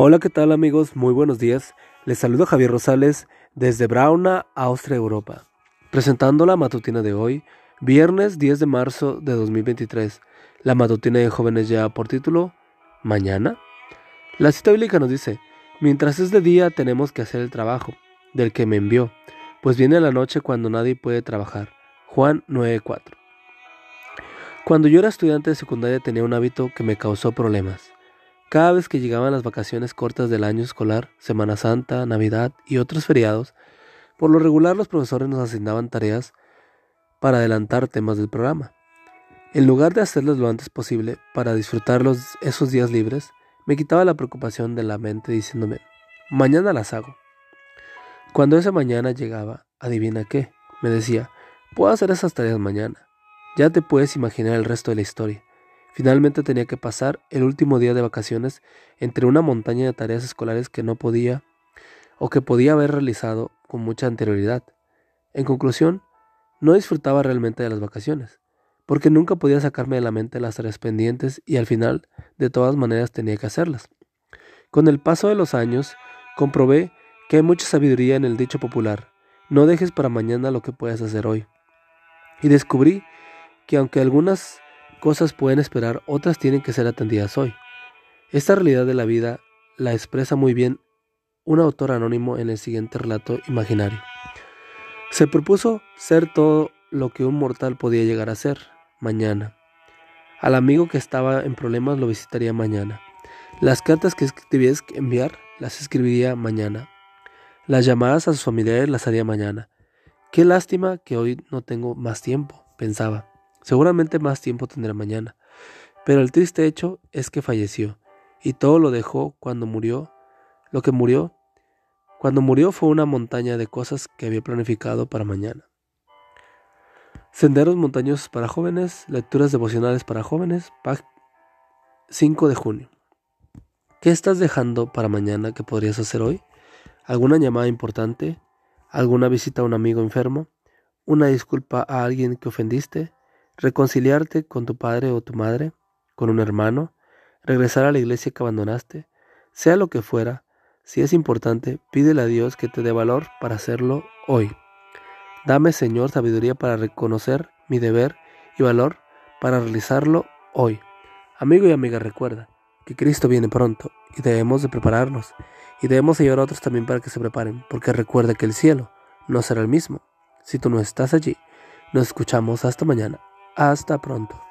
Hola, ¿qué tal amigos? Muy buenos días. Les saludo Javier Rosales desde Brauna, Austria, Europa, presentando la matutina de hoy, viernes 10 de marzo de 2023. La matutina de jóvenes ya por título Mañana. La cita bíblica nos dice, mientras es de día tenemos que hacer el trabajo del que me envió, pues viene la noche cuando nadie puede trabajar. Juan 9:4. Cuando yo era estudiante de secundaria tenía un hábito que me causó problemas. Cada vez que llegaban las vacaciones cortas del año escolar, Semana Santa, Navidad y otros feriados, por lo regular los profesores nos asignaban tareas para adelantar temas del programa. En lugar de hacerlas lo antes posible para disfrutar esos días libres, me quitaba la preocupación de la mente diciéndome, mañana las hago. Cuando esa mañana llegaba, adivina qué, me decía, puedo hacer esas tareas mañana. Ya te puedes imaginar el resto de la historia. Finalmente tenía que pasar el último día de vacaciones entre una montaña de tareas escolares que no podía o que podía haber realizado con mucha anterioridad. En conclusión, no disfrutaba realmente de las vacaciones, porque nunca podía sacarme de la mente las tareas pendientes y al final, de todas maneras, tenía que hacerlas. Con el paso de los años, comprobé que hay mucha sabiduría en el dicho popular, no dejes para mañana lo que puedas hacer hoy. Y descubrí que aunque algunas cosas pueden esperar, otras tienen que ser atendidas hoy. Esta realidad de la vida la expresa muy bien un autor anónimo en el siguiente relato imaginario. Se propuso ser todo lo que un mortal podía llegar a ser mañana. Al amigo que estaba en problemas lo visitaría mañana. Las cartas que que enviar las escribiría mañana. Las llamadas a sus familiares las haría mañana. Qué lástima que hoy no tengo más tiempo, pensaba. Seguramente más tiempo tendrá mañana. Pero el triste hecho es que falleció, y todo lo dejó cuando murió. Lo que murió, cuando murió fue una montaña de cosas que había planificado para mañana. Senderos montañosos para jóvenes, lecturas devocionales para jóvenes, 5 de junio. ¿Qué estás dejando para mañana que podrías hacer hoy? ¿Alguna llamada importante? ¿Alguna visita a un amigo enfermo? ¿Una disculpa a alguien que ofendiste? Reconciliarte con tu padre o tu madre, con un hermano, regresar a la iglesia que abandonaste, sea lo que fuera, si es importante, pídele a Dios que te dé valor para hacerlo hoy. Dame, Señor, sabiduría para reconocer mi deber y valor para realizarlo hoy. Amigo y amiga, recuerda que Cristo viene pronto y debemos de prepararnos y debemos ayudar a otros también para que se preparen, porque recuerda que el cielo no será el mismo si tú no estás allí. Nos escuchamos hasta mañana. Hasta pronto.